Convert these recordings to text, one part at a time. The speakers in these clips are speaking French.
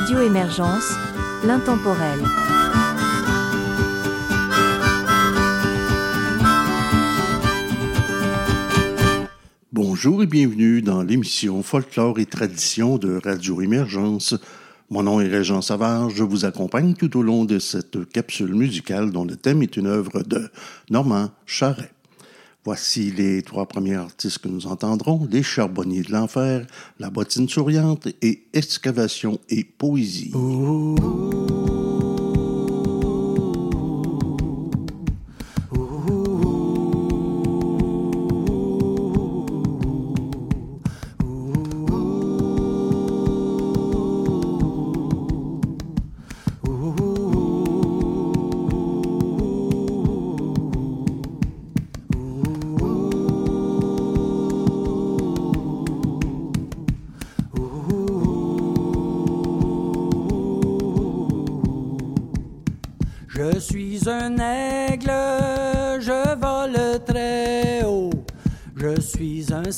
Radio Émergence, l'intemporel. Bonjour et bienvenue dans l'émission Folklore et Tradition de Radio Émergence. Mon nom est Régent Savard, je vous accompagne tout au long de cette capsule musicale dont le thème est une œuvre de Normand Charret. Voici les trois premiers artistes que nous entendrons, Les Charbonniers de l'Enfer, La Bottine Souriante et Excavation et Poésie.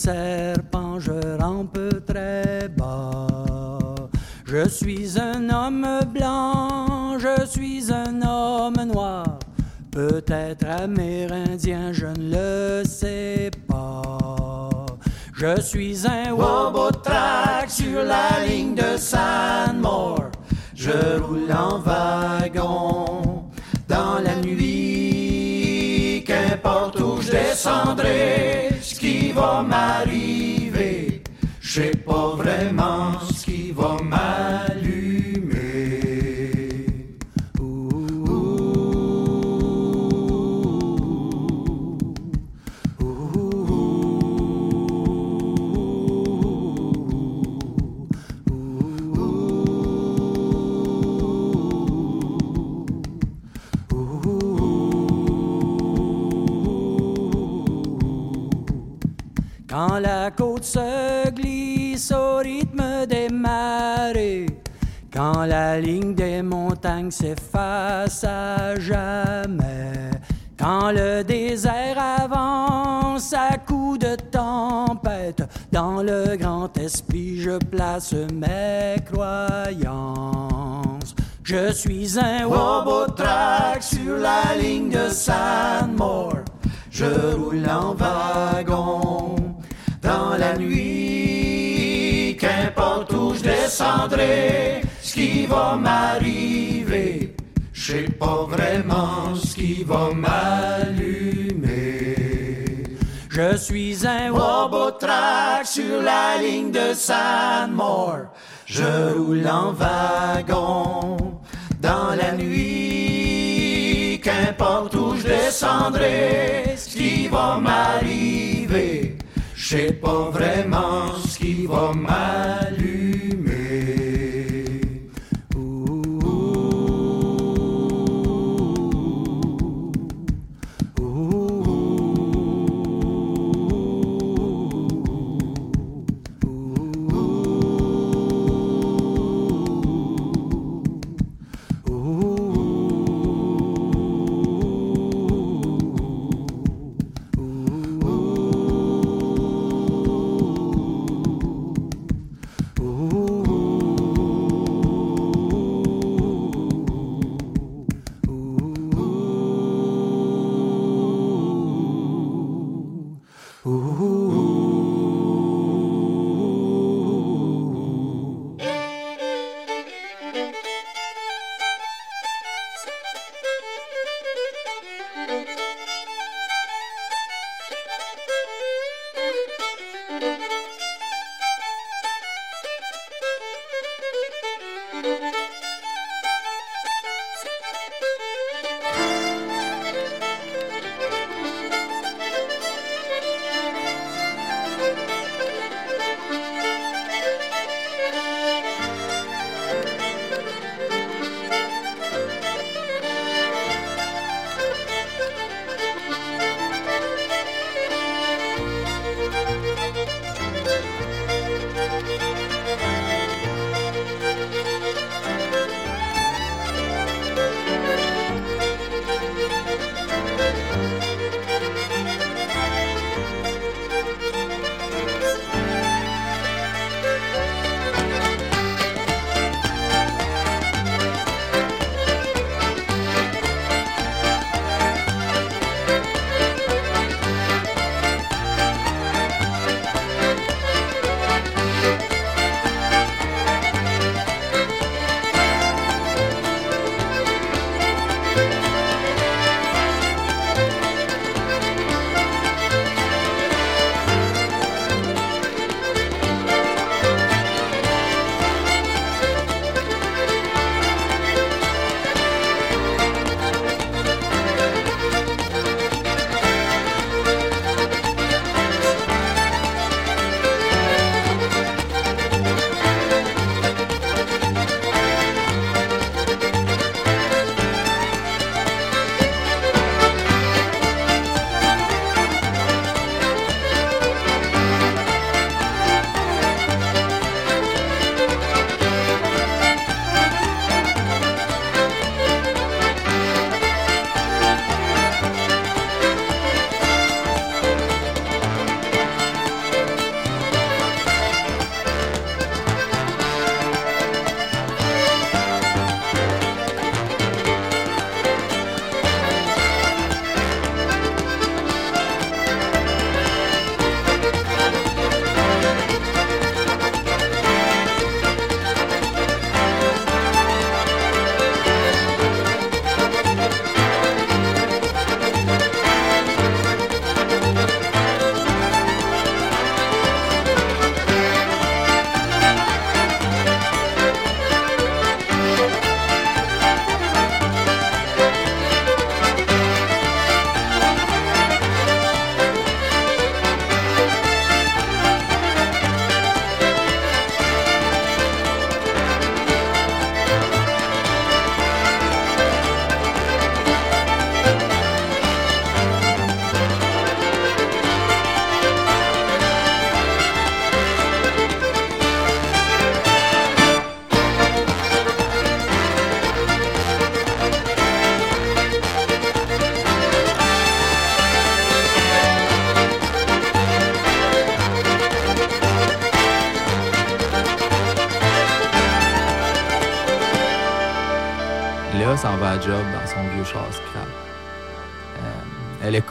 serpent, je rampe très bas. Je suis un homme blanc, je suis un homme noir. Peut-être amérindien, je ne le sais pas. Je suis un Wobotrack sur la ligne de San Sanmore. Je roule en wagon dans la nuit, qu'importe où je descendrai qui va m'arriver. Je sais pas vraiment ce qui va m'arriver. S'efface à jamais. Quand le désert avance à coups de tempête, dans le grand esprit je place mes croyances. Je suis un track sur la ligne de Sandmore. Je roule en wagon dans la nuit. Qu'importe où je descendrai, ce qui va m'arriver. Je sais pas vraiment ce qui va m'allumer. Je suis un track sur la ligne de Sandmore. Je roule en wagon dans la nuit. Qu'importe où je descendrai, ce qui va m'arriver. Je sais pas vraiment ce qui va m'allumer.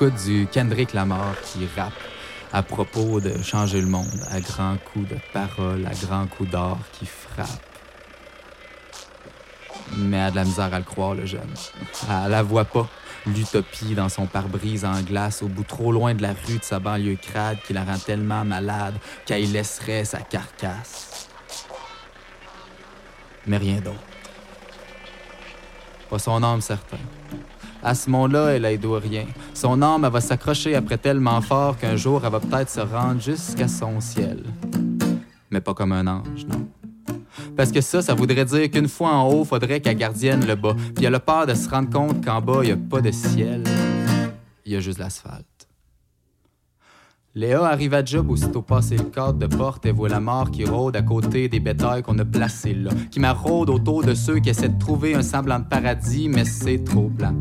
Écoute du Kendrick Lamar qui rappe à propos de changer le monde à grands coups de paroles, à grands coups d'or qui frappent. Mais a de la misère à le croire, le jeune. Elle la voit pas, l'utopie dans son pare-brise en glace au bout trop loin de la rue de sa banlieue crade qui la rend tellement malade qu'elle laisserait sa carcasse. Mais rien d'autre. Pas son âme certain. À ce monde-là, elle aide rien. Son âme, elle va s'accrocher après tellement fort qu'un jour, elle va peut-être se rendre jusqu'à son ciel. Mais pas comme un ange, non. Parce que ça, ça voudrait dire qu'une fois en haut, faudrait qu'elle gardienne le bas. Puis elle a peur de se rendre compte qu'en bas, il a pas de ciel. Il y a juste l'asphalte. Léa arrive à job aussitôt passé le cadre de porte et voit la mort qui rôde à côté des bétails qu'on a placés là, qui maraude autour de ceux qui essaient de trouver un semblant de paradis, mais c'est trop blanc,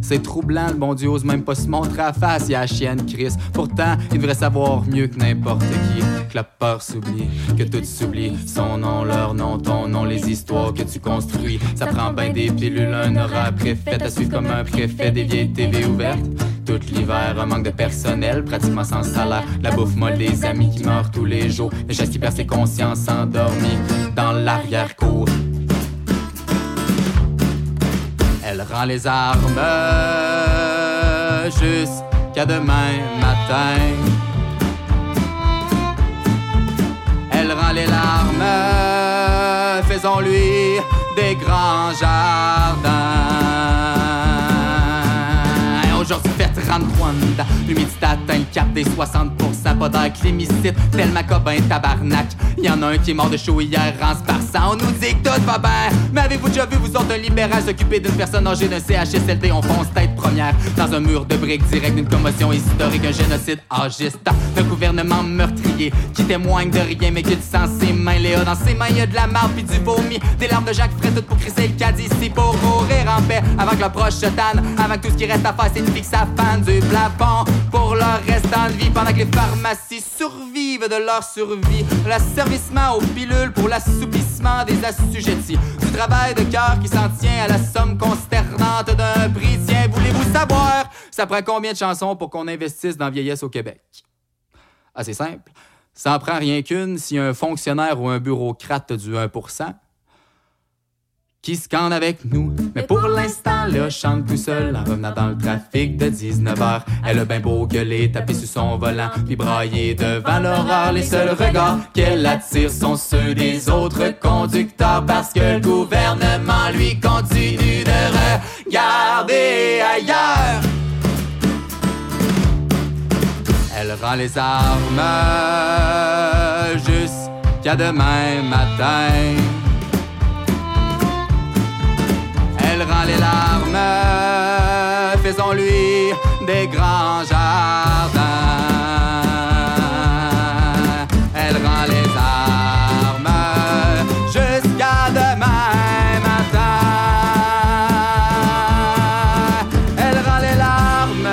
C'est troublant, le bon Dieu ose même pas se montrer à face, y a chienne Chris. Pourtant, il devrait savoir mieux que n'importe qui, que la peur s'oublie, que tout s'oublie. Son nom, leur nom, ton nom, les histoires que tu construis. Ça prend bien des pilules, un horaire préfet, à suivre comme un préfet des vieilles TV ouvertes. Tout l'hiver, un manque de personnel, pratiquement sans salaire. La bouffe molle des amis qui meurent tous les jours. Les gestes qui perdent ses consciences endormies dans l'arrière-cour. Rend les armes jusqu'à demain matin. Elle rend les larmes, faisons-lui des grands jardins. Aujourd'hui 33 ans, l'humidité atteint le cap des 60%, pas d'air clémicite, tel Macobin tabarnak. Y en a un qui est mort de chaud hier, par sang. On nous dit que tout va bien, mais avez-vous déjà vu vous autres un libéral s'occuper d'une personne âgée d'un CHSLD? On fonce tête première dans un mur de briques direct d'une commotion historique, un génocide âgiste, d'un gouvernement meurtrier qui témoigne de rien mais du sang ses mains. Léa, dans ses mains, y a de la marde puis du vomi, des larmes de Jacques frais toutes pour crisser le caddie ici pour mourir en paix avant que l'approche se tanne, avant que tout ce qui reste à faire c'est une fixe à fan du plafond pour leur restant de vie pendant que les pharmacies survivent de leur survie. L'asservissement aux pilules pour l'assoupissement des assujettis. Du travail de cœur qui s'en tient à la somme consternante d'un prix. Tiens, voulez-vous savoir? Ça prend combien de chansons pour qu'on investisse dans vieillesse au Québec? Assez simple. Ça en prend rien qu'une si un fonctionnaire ou un bureaucrate du 1% qui scande avec nous. Mais pour l'instant, là, chante tout seul en revenant dans le trafic de 19h. Elle a bien beau gueuler, taper sur son volant, puis brailler devant l'horreur. Les seuls regards qu'elle attire sont ceux des autres conducteurs parce que le gouvernement lui continue de regarder ailleurs. Elle rend les armes jusqu'à demain matin. Les larmes, faisons-lui des grands jardins. Elle rend les armes jusqu'à demain matin. Elle rend les larmes,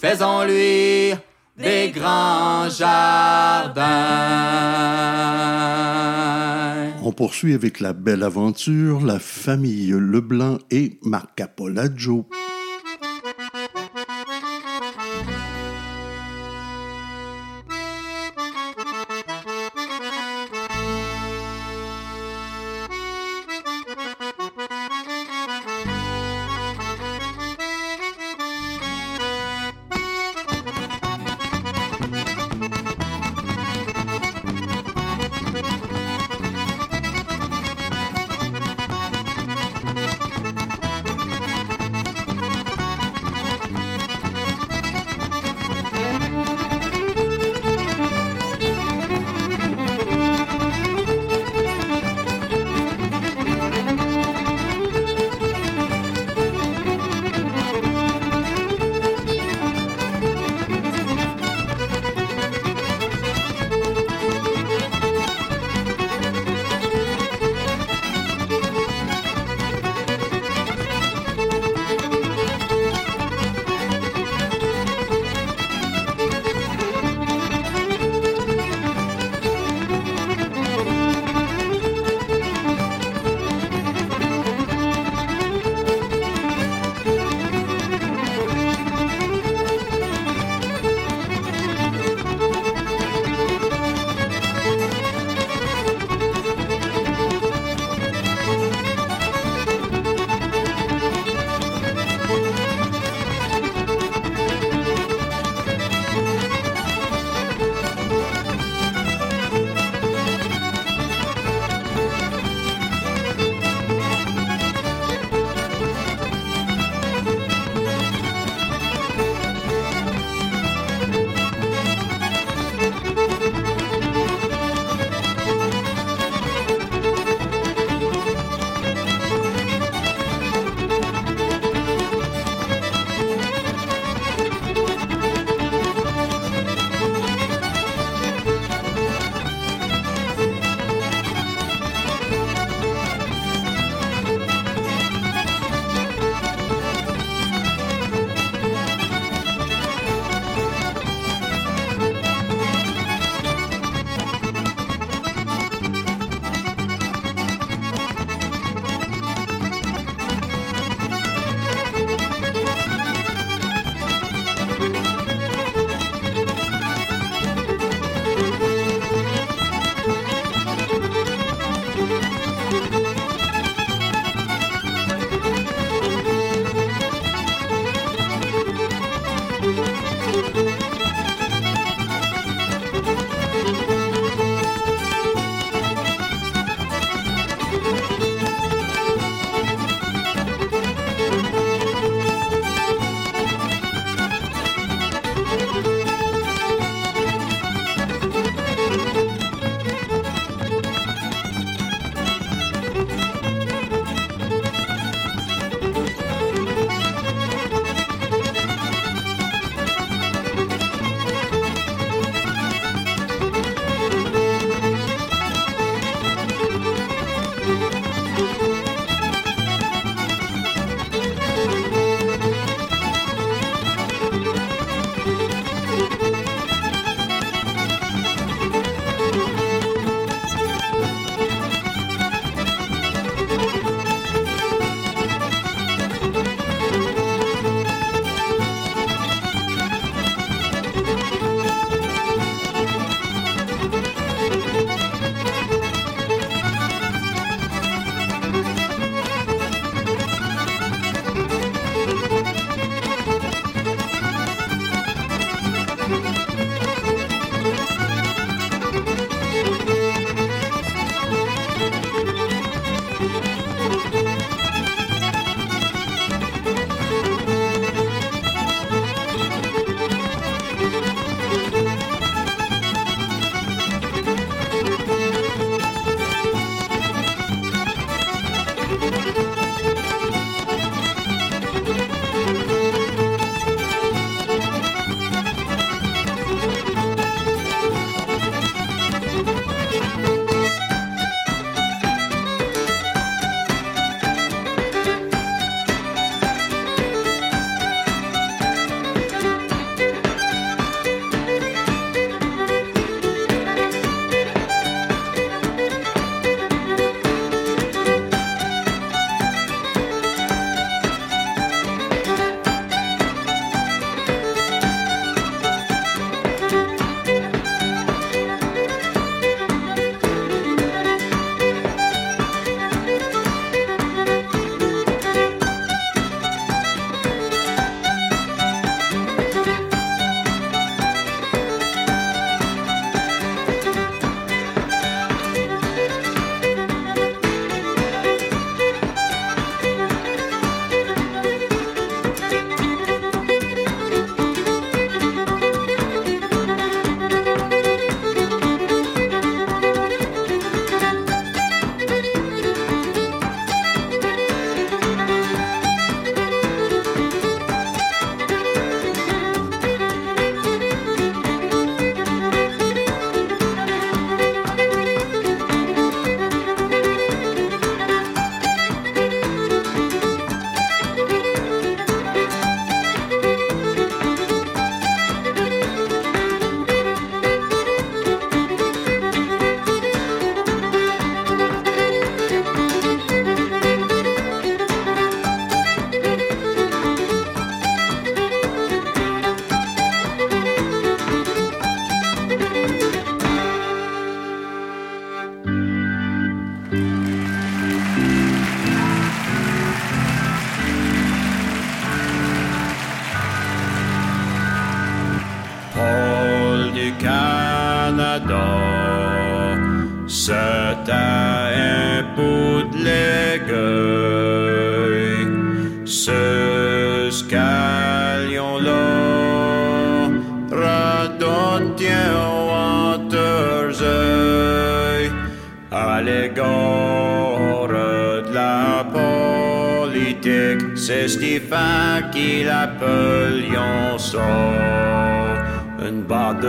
faisons-lui des grands jardins. Poursuit avec la belle aventure, la famille Leblanc et Marc Apolaggio.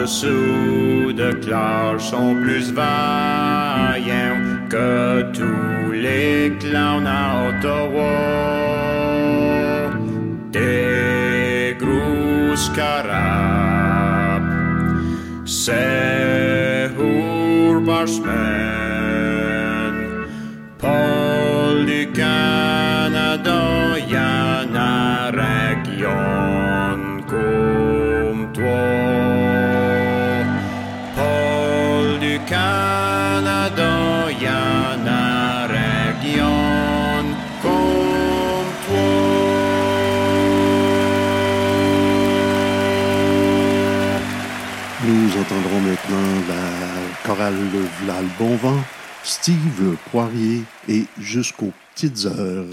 Sous de cloches sont plus vagues. Le Bon Vent, Steve Poirier et Jusqu'aux Petites Heures.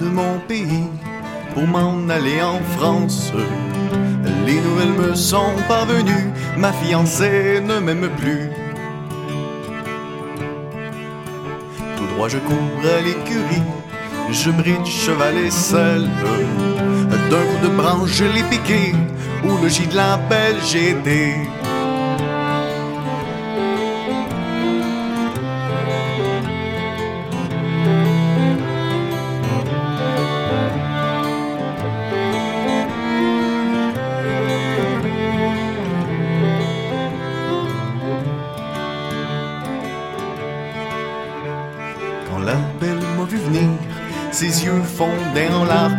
De mon pays pour m'en aller en France. Les nouvelles me sont parvenues, ma fiancée ne m'aime plus. Tout droit je cours à l'écurie, je bride cheval et selle. D'un coup de branche je l'ai piqué, où le gîte de la j'ai. Fondaient en larmes.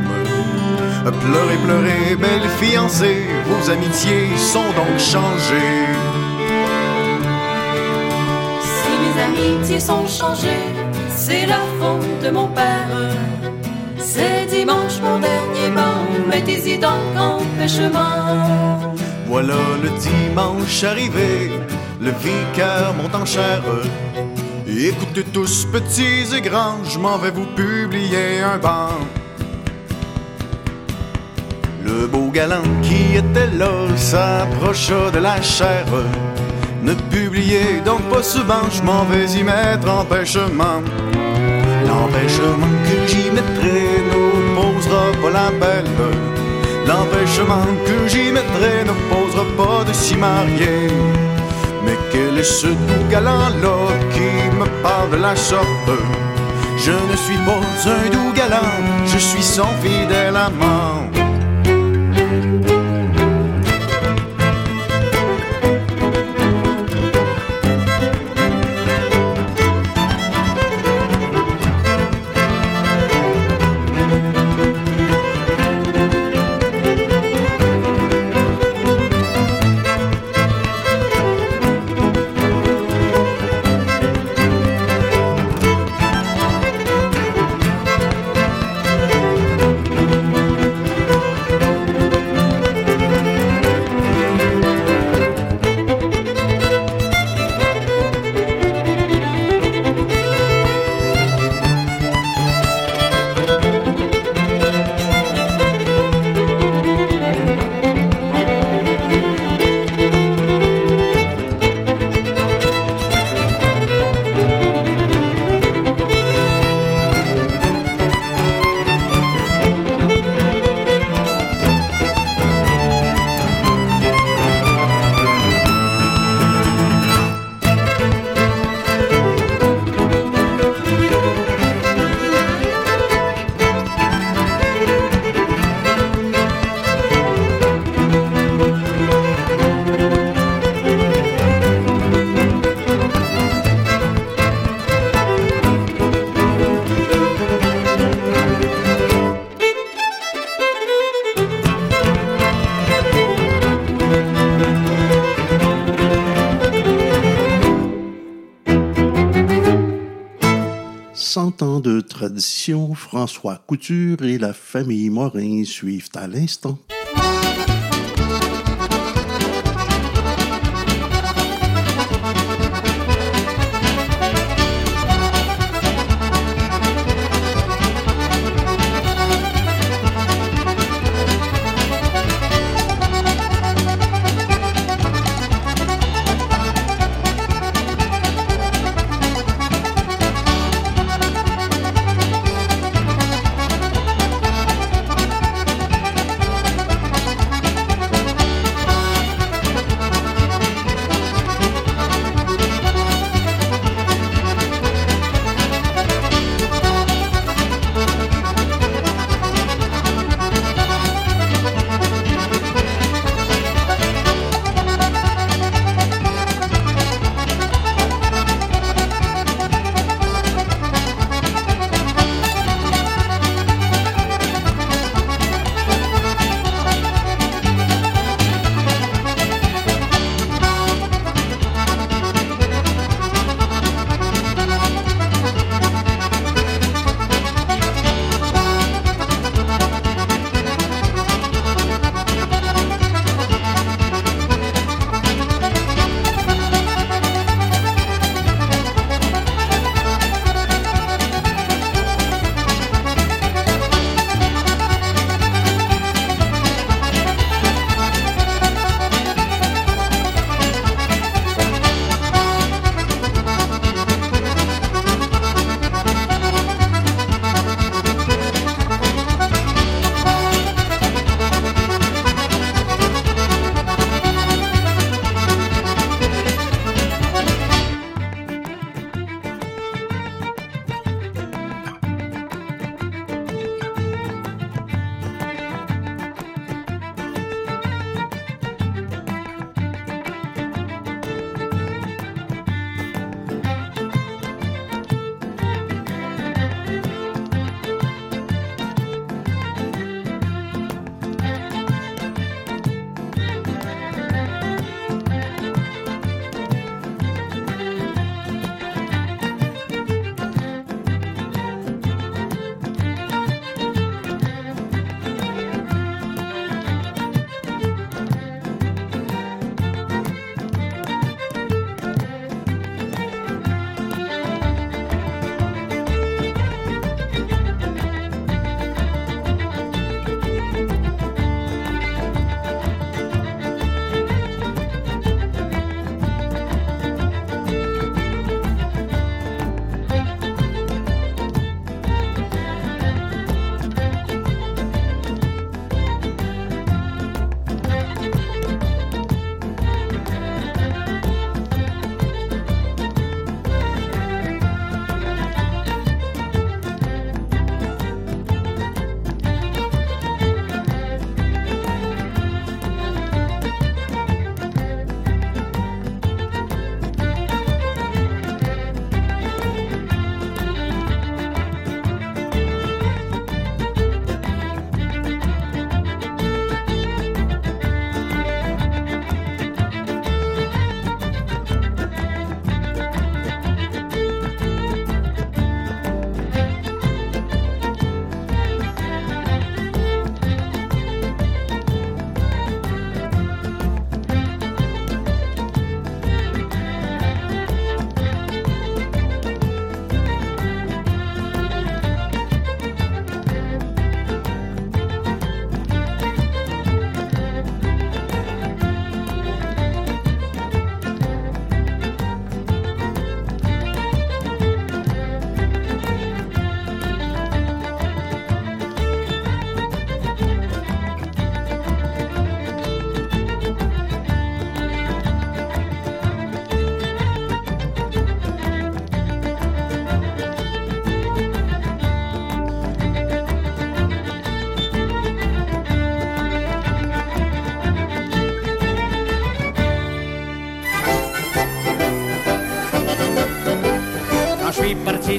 Pleurez, pleurez, belle fiancée, vos amitiés sont donc changées. Si mes amitiés sont changées, c'est la faute de mon père. C'est dimanche mon dernier banc, mettez-y donc empêchement. Voilà le dimanche arrivé, le vicaire monte en chair. Écoutez tous, petits et grands, je m'en vais vous publier un banc. Le beau galant qui était là s'approcha de la chair. Ne publiez donc pas ce banc, je m'en vais y mettre empêchement. L'empêchement que j'y mettrai ne posera pas la belle. L'empêchement que j'y mettrai ne posera pas de s'y marier. Mais quel est ce doux galant-là qui me parle de la sorte? Je ne suis pas un doux galant, je suis son fidèle amant. François Couture et la famille Morin suivent à l'instant.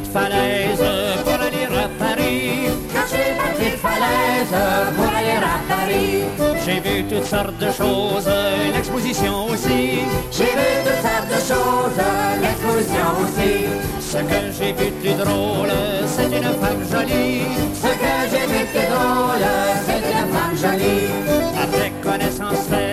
Falaise pour aller à Paris. J'ai parti de falaise pour aller à Paris. J'ai vu toutes sortes de choses, l'exposition aussi. J'ai vu toutes sortes de choses, l'exposition aussi. Ce que j'ai vu de plus drôle, c'est une femme jolie. Ce que j'ai vu de plus drôle, c'est une femme jolie. Après connaissance faite,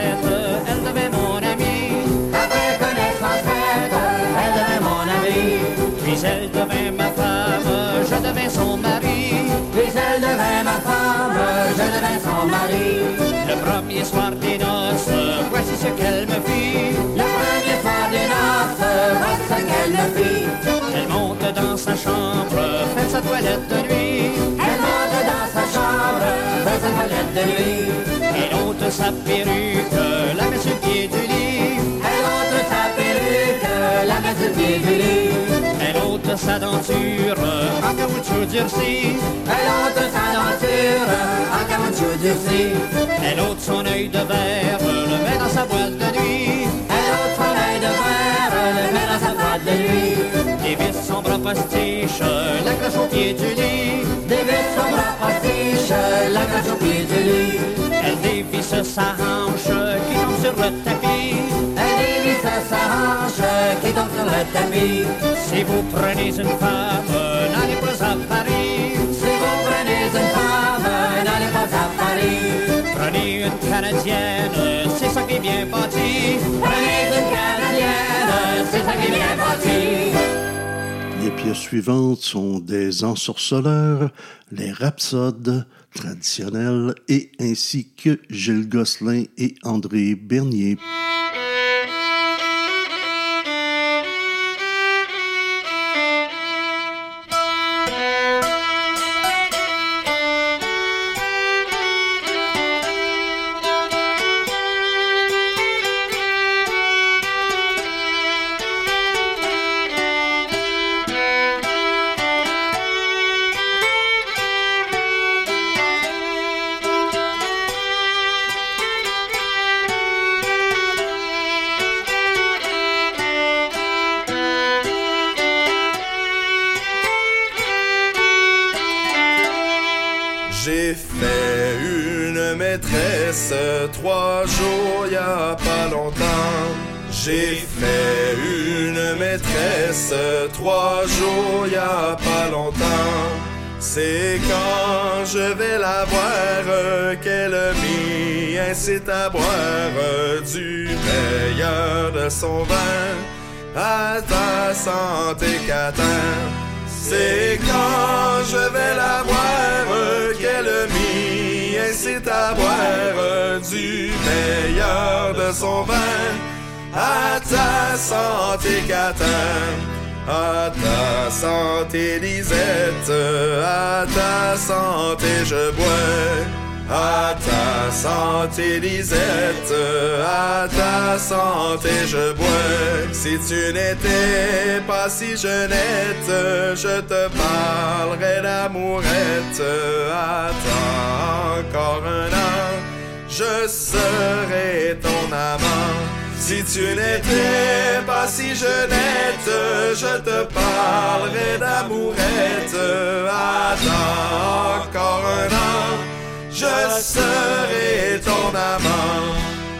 Puis elle devait ma femme, je devais son mari. Puis elle devait ma femme, je devais son mari. Le premier soir des noces, voici ce qu'elle me fit. Le premier soir des noces, voici ce qu'elle me fit. Elle monte dans sa chambre, fait sa toilette de nuit. Elle monte dans sa chambre, fait sa toilette de nuit. Elle ôte sa perruque, sa denture, en caoutchouc durci. Elle ôte sa denture, en caoutchouc durci. Elle ôte son œil de verre, le met dans sa boîte de nuit. Elle ôte son œil de verre, le met dans sa boîte de nuit. Dévisse son bras postiche, l'accroche au pied du lit. Dévisse son bras postiche, l'accroche au pied du lit. Elle dévisse sa hanche qui tombe sur le tapis. Elle dévisse sa hanche qui tombe sur le tapis. Si vous prenez une femme, n'allez pas à Paris. Si vous prenez une femme, n'allez pas à Paris. Prenez une Canadienne, c'est ça qui est bien bâti. Prenez une Canadienne, c'est ça qui est bien bâti. Les pièces suivantes sont des ensorceleurs, les rhapsodes traditionnels et ainsi que Gilles Gosselin et André Bernier. Incite à boire du meilleur de son vin à ta santé catin. C'est quand je vais la voir qu'elle m'y incite à boire du meilleur de son vin à ta santé catin. À ta santé Lisette, à ta santé je bois. À ta santé Lisette, à ta santé je bois. Si tu n'étais pas si jeunette, je te parlerais d'amourette. Attends encore un an, je serai ton amant. Si tu n'étais pas si jeunette, je te parlerais d'amourette. Attends encore un an, je serai ton amant.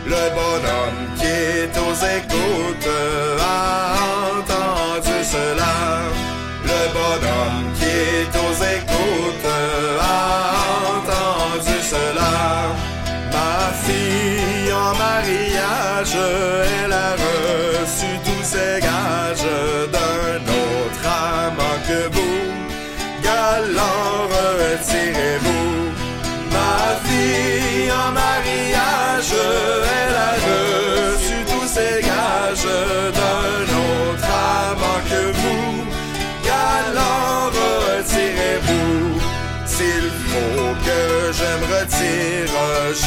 Le bonhomme qui est aux écoutes a entendu cela. Le bonhomme qui est aux écoutes a entendu cela. Ma fille en mariage, elle a reçu tous ses gages d'un autre amant que vous. Galant, retirez-vous.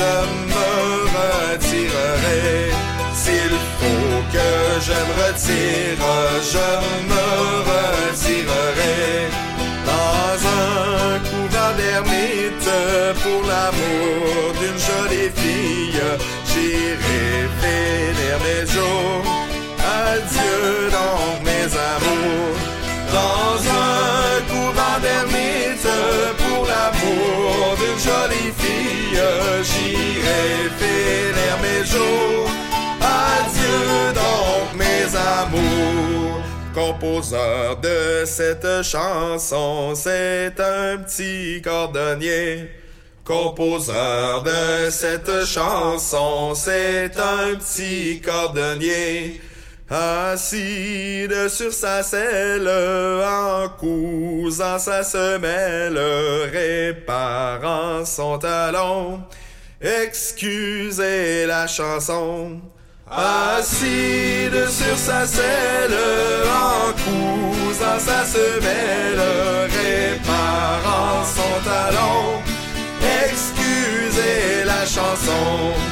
Je me retirerai. S'il faut que je me retire, je me retirerai. Composeur de cette chanson, c'est un petit cordonnier. Composeur de cette chanson, c'est un petit cordonnier. Assis sur sa selle, en cousant sa semelle, réparant son talon. Excusez la chanson. Assis sur sa selle, en cousant sa semelle, réparant son talon. Excusez la chanson.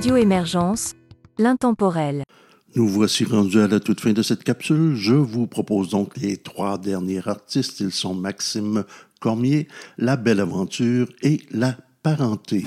Radio Émergence, l'intemporel. Nous voici rendus à la toute fin de cette capsule. Je vous propose donc les trois derniers artistes. Ils sont Maxime Cormier, La Belle Aventure et La Parenté.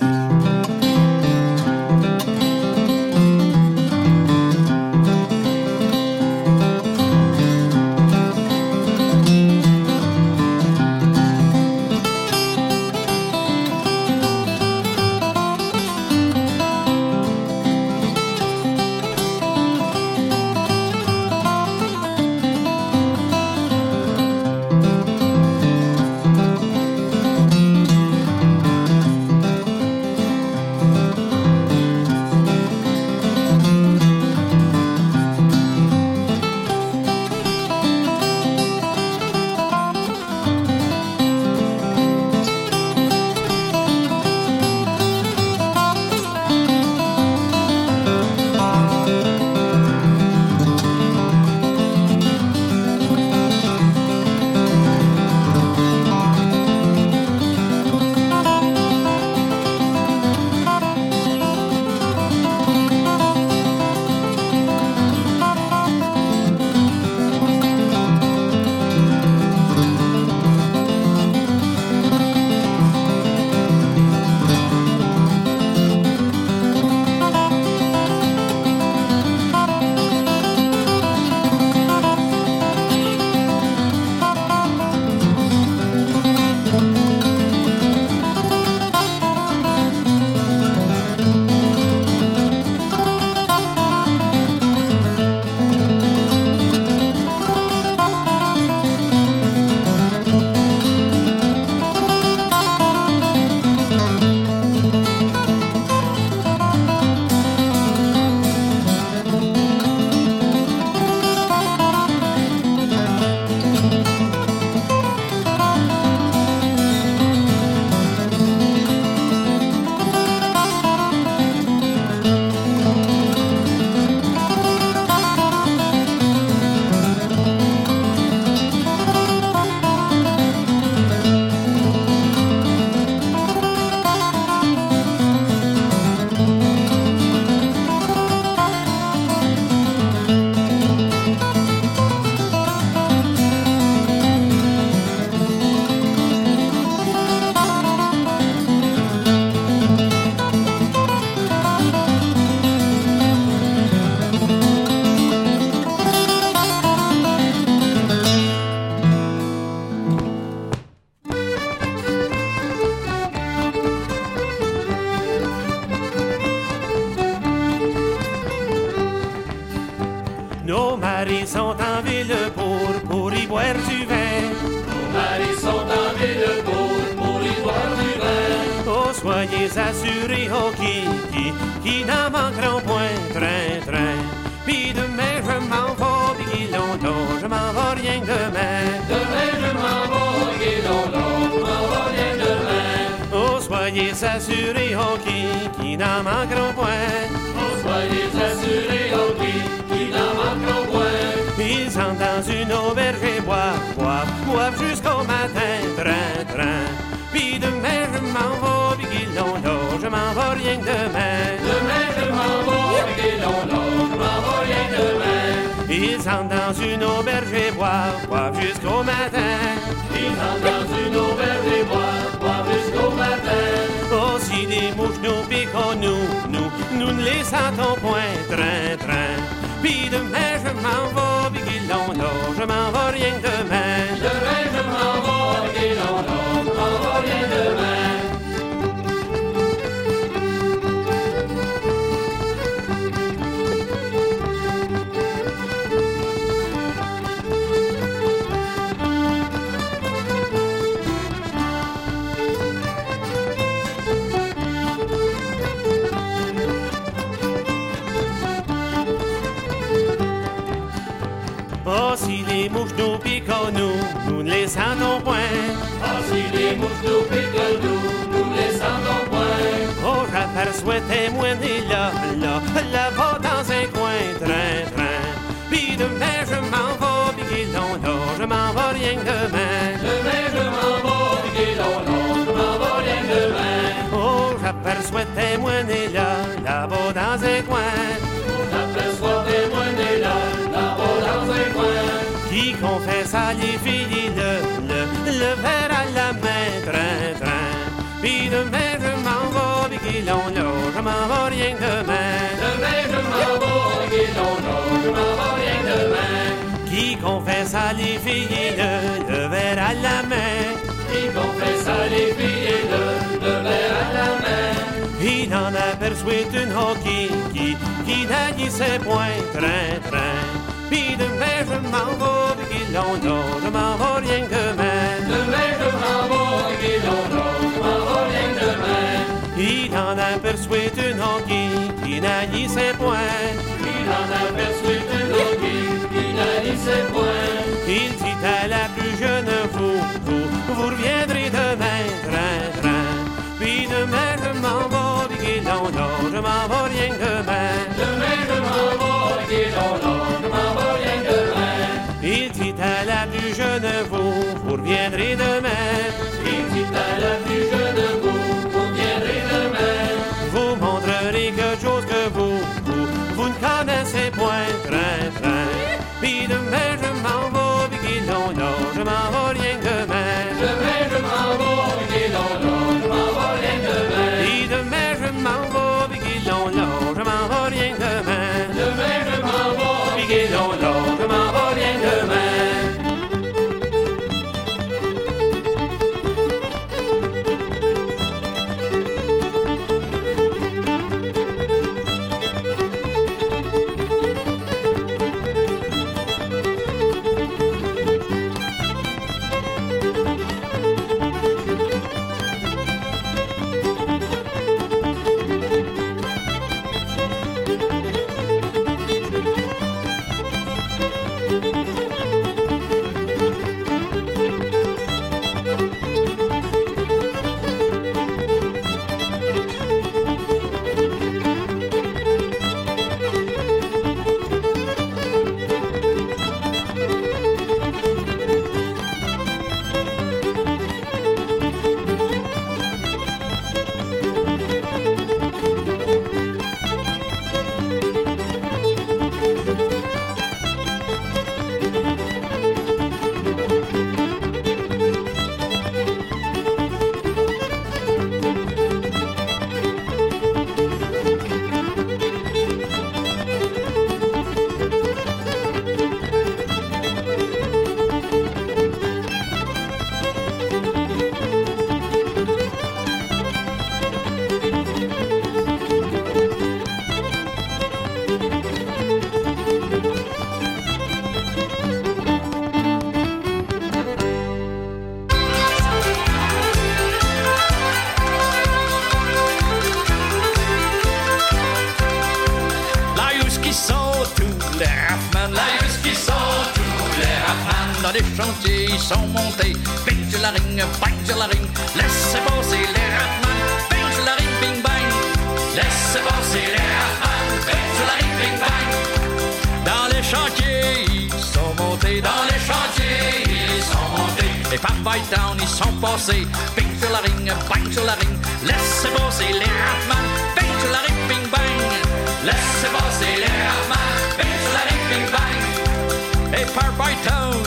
Boire du vin. Nos maris sont ville pour, pour y boire du vin. Oh, soyez assurés, oh, qui, qui, qui n'en manqueront point, train, train. Puis demain, je m'en vais, puis longtemps, je m'en vais rien que demain. Demain, je m'en vais, et longtemps, je m'en vais rien demain. Oh, soyez assurés, oh, qui, qui n'en manqueront point. Oh, soyez assurés, oh, qui, qui n'en manqueront point. Ils entrent dans une auberge et boivent, boivent, boivent jusqu'au matin, train, train. Puis demain, je m'en vais, puis longtemps, je m'en vais rien que demain. Demain, je m'en vais, et longtemps, je m'en vais rien demain. Ils entrent dans une auberge et boivent, boivent jusqu'au matin. Ils entrent dans une auberge et boivent, boivent jusqu'au matin. Oh, si les mouches nous piquent, nous, nous, nous ne les sentons point, train, train. Puis demain, je m'en vais, puis longtemps, je m'en vais rien. Demain, je les sentons point. Ah, si les mouches nous piquent nous les sentons point. Oh, j'aperçois témoigner là, là, là va dans un coin, train, train. Puis demain, je m'en vais, piquer long, là, je m'en vais rien demain. Demain, je m'en vais, piquer je m'en vais rien demain. Oh, j'aperçois témoigner là, là va dans un coin. Oh, j'aperçois témoigner là, là va dans un coin. Qui confesse à les filles? Verre à la main, train, train. Puis demain je m'en vais, puis qu'il en a, je m'en vais rien demain. Demain je m'en vais, a, je m'en vais rien demain. Qui confesse à les filles, le, le verre à la main. Qui confesse à les filles, le, le verre à la main. Il en aperçoit une hockey qui, qui naille ses poings, train, train. Puis demain je m'en vais, a, je m'en vais rien demain. Demain. Il en aperçoit une hockey qui naille ses poings. Il en aperçoit une hockey qui naille ses poings. Il dit à la plus jeune, vous, vous, vous reviendrez demain, train, train. Puis demain je m'en vais, en a, je m'en vais rien que demain. Demain je m'en vais, je m'en vais rien que demain. Il dit à la plus jeune, vous, vous reviendrez demain. Vous, viendrez demain. Vous montrerez quelque chose que vous, vous, ne connaissez point. Puis demain je je rien que Les chantiers ils sont montés, bing sur la ring, bang sur la ring, laissez passer les Raffman, bing sur la ring, bing bang, laissez passer les Raffman, bing sur la ring, bing bang. Dans les chantiers ils sont montés, dans les chantiers ils sont montés, et par Bytown ils sont passés, bing sur la ring, bang sur la ring, laissez passer les Raffman, bing sur la ring, bing bang. Laissez passer les Raffman, bing sur la ring, bing bang. Et par Bytown,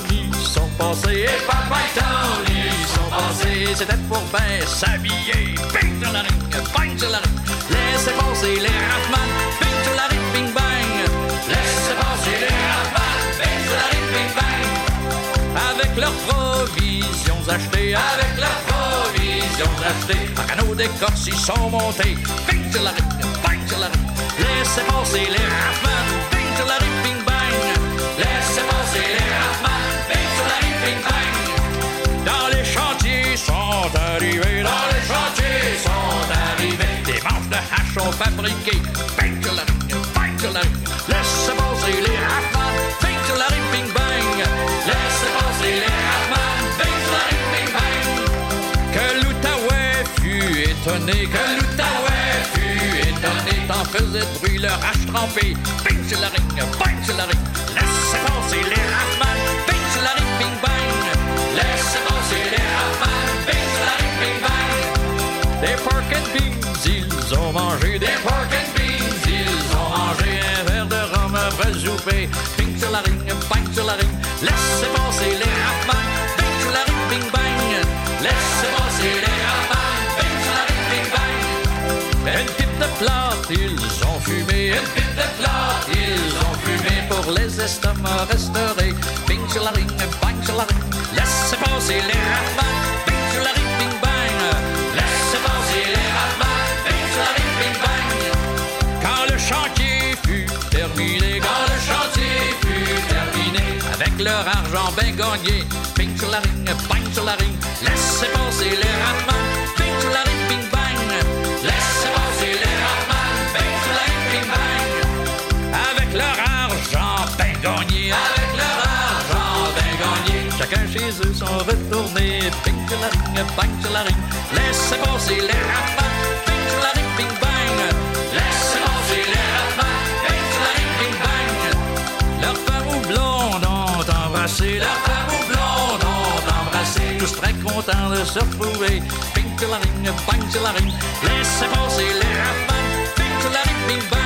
passés, et par Bytown, ils sont passés. C'était pour bien s'habiller, bing sur la ring, bang sur la ring. Laissez passer les Raffman, bing sur la ring, bing bang. Laissez passer les Raffman, bing sur la ring, bing bang. Avec leurs provisions achetées, avec leurs provisions achetées. À canot d'écorce, ils sont montés, bing sur la ring, bang sur la ring. Laissez passer les Raffman, bing sur la ring, bing bang. Laissez passer les Raffman, sont arrivés, dans les chantiers sont arrivés. Des manches de hache sont fabriquées, bing sur la ring, bang sur la ring. Laissez passer les Raffman, bing sur la ring, bing bang. Laissez passer les Raffman, bing sur la ring, bing bang. Que l'Outaouais fut étonné, que l'Outaouais fut étonné, tant faisait bruit leur hache trempée. Sur la ring, bang sur la ring, laissez passer des pork and beans, ils ont mangé des pork and beans, ils ont mangé un verre de rhum après le souper. Ping sur la ring, bang sur la ring, laissez passer les rafales. Ping sur la ring, bing bang, laissez passer les rafales. Ping sur la ring, bing bang. Une pipe de plate, ils ont fumé. Une pipe de plate, ils ont fumé pour les estomacs restaurés. Ping sur la ring, bang sur la ring, laissez passer les rafales. Bing sur la ring, bang la ring, laissez passer les raffins. Bing sur la ring, bing bang, laissez passer les raffins. Bing sur la ring, bing bang. Avec leur argent bien gagné, avec leur argent bien gagné, chacun chez eux sont retournés. Sur la ring, bang la ring, laissez passer les raffins. Très contents de se retrouver. Bing sur la ring, bang sur la ring, laissez passer les raffins. Bing sur la ring, bing bang,